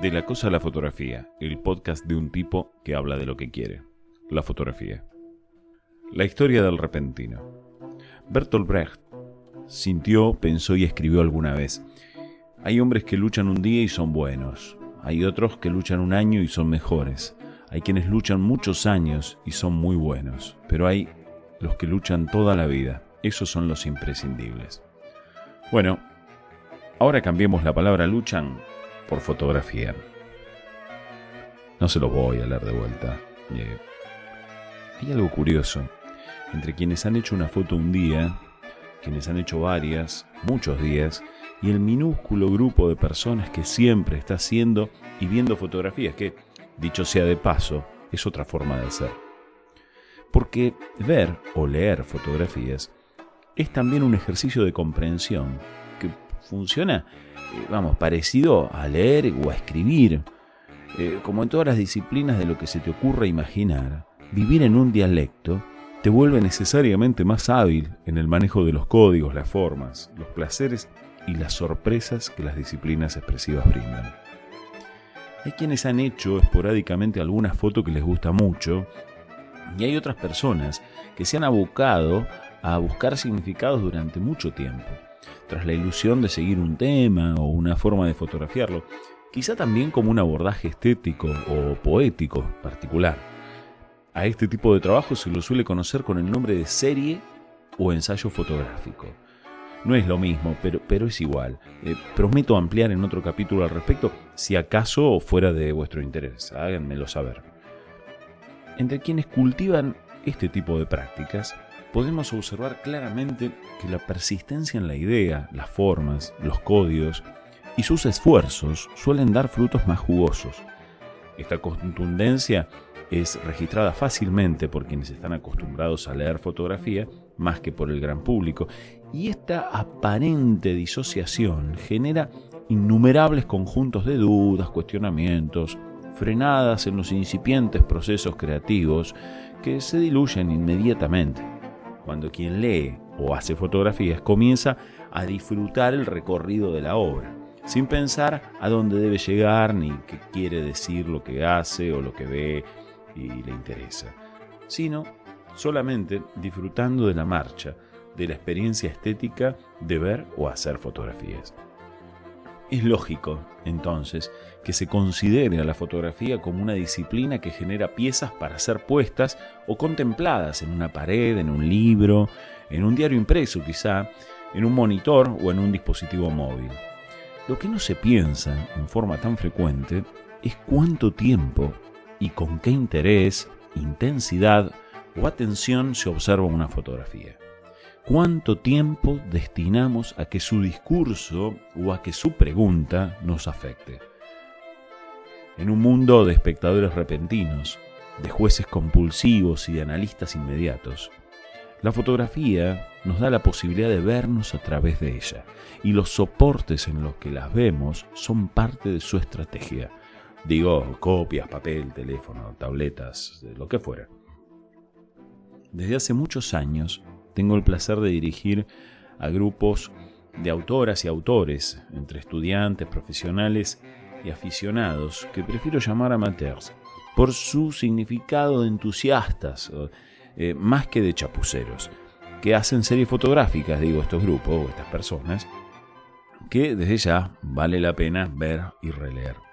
De la cosa a la fotografía, el podcast de un tipo que habla de lo que quiere, la fotografía. La historia del repentino. Bertolt Brecht sintió, pensó y escribió alguna vez. Hay hombres que luchan un día y son buenos. Hay otros que luchan un año y son mejores. Hay quienes luchan muchos años y son muy buenos. Pero hay los que luchan toda la vida. Esos son los imprescindibles. Bueno, ahora cambiemos la palabra luchan por fotografía. No se lo voy a leer de vuelta. Eh, hay algo curioso. Entre quienes han hecho una foto un día, quienes han hecho varias, muchos días, y el minúsculo grupo de personas que siempre está haciendo y viendo fotografías, que, dicho sea de paso, es otra forma de ser. Porque ver o leer fotografías es también un ejercicio de comprensión funciona eh, vamos, parecido a leer o a escribir. Eh, como en todas las disciplinas de lo que se te ocurra imaginar, vivir en un dialecto te vuelve necesariamente más hábil en el manejo de los códigos, las formas, los placeres y las sorpresas que las disciplinas expresivas brindan. Hay quienes han hecho esporádicamente alguna foto que les gusta mucho y hay otras personas que se han abocado a buscar significados durante mucho tiempo tras la ilusión de seguir un tema o una forma de fotografiarlo, quizá también como un abordaje estético o poético particular. A este tipo de trabajo se lo suele conocer con el nombre de serie o ensayo fotográfico. No es lo mismo, pero, pero es igual. Eh, prometo ampliar en otro capítulo al respecto, si acaso fuera de vuestro interés. Háganmelo saber. Entre quienes cultivan este tipo de prácticas podemos observar claramente que la persistencia en la idea, las formas, los códigos y sus esfuerzos suelen dar frutos más jugosos. Esta contundencia es registrada fácilmente por quienes están acostumbrados a leer fotografía más que por el gran público, y esta aparente disociación genera innumerables conjuntos de dudas, cuestionamientos, frenadas en los incipientes procesos creativos que se diluyen inmediatamente cuando quien lee o hace fotografías comienza a disfrutar el recorrido de la obra, sin pensar a dónde debe llegar ni qué quiere decir lo que hace o lo que ve y le interesa, sino solamente disfrutando de la marcha, de la experiencia estética de ver o hacer fotografías. Es lógico, entonces, que se considere a la fotografía como una disciplina que genera piezas para ser puestas o contempladas en una pared, en un libro, en un diario impreso quizá, en un monitor o en un dispositivo móvil. Lo que no se piensa en forma tan frecuente es cuánto tiempo y con qué interés, intensidad o atención se observa una fotografía cuánto tiempo destinamos a que su discurso o a que su pregunta nos afecte. En un mundo de espectadores repentinos, de jueces compulsivos y de analistas inmediatos, la fotografía nos da la posibilidad de vernos a través de ella, y los soportes en los que las vemos son parte de su estrategia. Digo, copias, papel, teléfono, tabletas, lo que fuera. Desde hace muchos años, tengo el placer de dirigir a grupos de autoras y autores, entre estudiantes, profesionales y aficionados, que prefiero llamar amateurs, por su significado de entusiastas, eh, más que de chapuceros, que hacen series fotográficas, digo, estos grupos o estas personas, que desde ya vale la pena ver y releer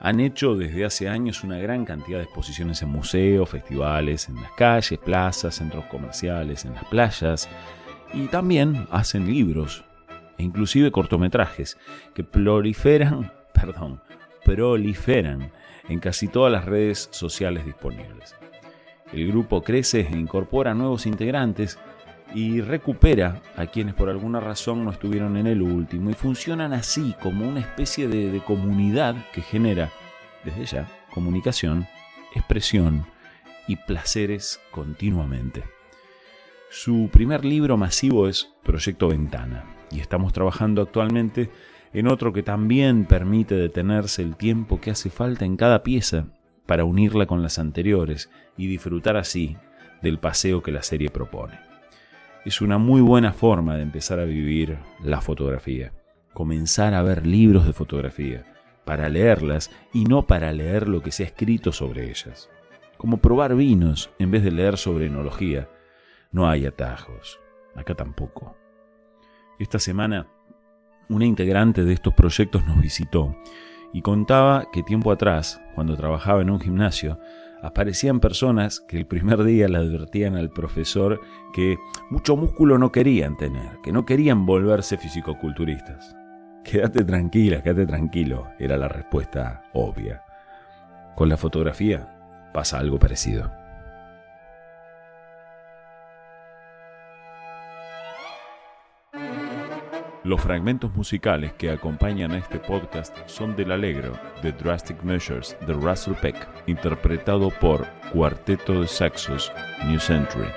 han hecho desde hace años una gran cantidad de exposiciones en museos, festivales, en las calles, plazas, centros comerciales, en las playas y también hacen libros e inclusive cortometrajes que proliferan, perdón, proliferan en casi todas las redes sociales disponibles. El grupo crece e incorpora nuevos integrantes y recupera a quienes por alguna razón no estuvieron en el último. Y funcionan así como una especie de, comunidad que genera desde ya comunicación, expresión y placeres continuamente. Su primer libro masivo es Proyecto Ventana. Y estamos trabajando actualmente en otro que también permite detenerse el tiempo que hace falta en cada pieza para unirla con las anteriores y disfrutar así del paseo que la serie propone es una muy buena forma de empezar a vivir la fotografía. Comenzar a ver libros de fotografía, para leerlas y no para leer lo que se ha escrito sobre ellas. Como probar vinos en vez de leer sobre enología. No hay atajos. Acá tampoco. Esta semana, una integrante de estos proyectos nos visitó y contaba que tiempo atrás, cuando trabajaba en un gimnasio, aparecían personas que el primer día le advertían al profesor que mucho músculo no querían tener, que no querían volverse fisicoculturistas. Quédate tranquila, quédate tranquilo, era la respuesta obvia. Con la fotografía pasa algo parecido. Los fragmentos musicales que acompañan a este podcast son del Alegro, de Drastic Measures, de Russell Peck, interpretado por Cuarteto de Saxos New Century.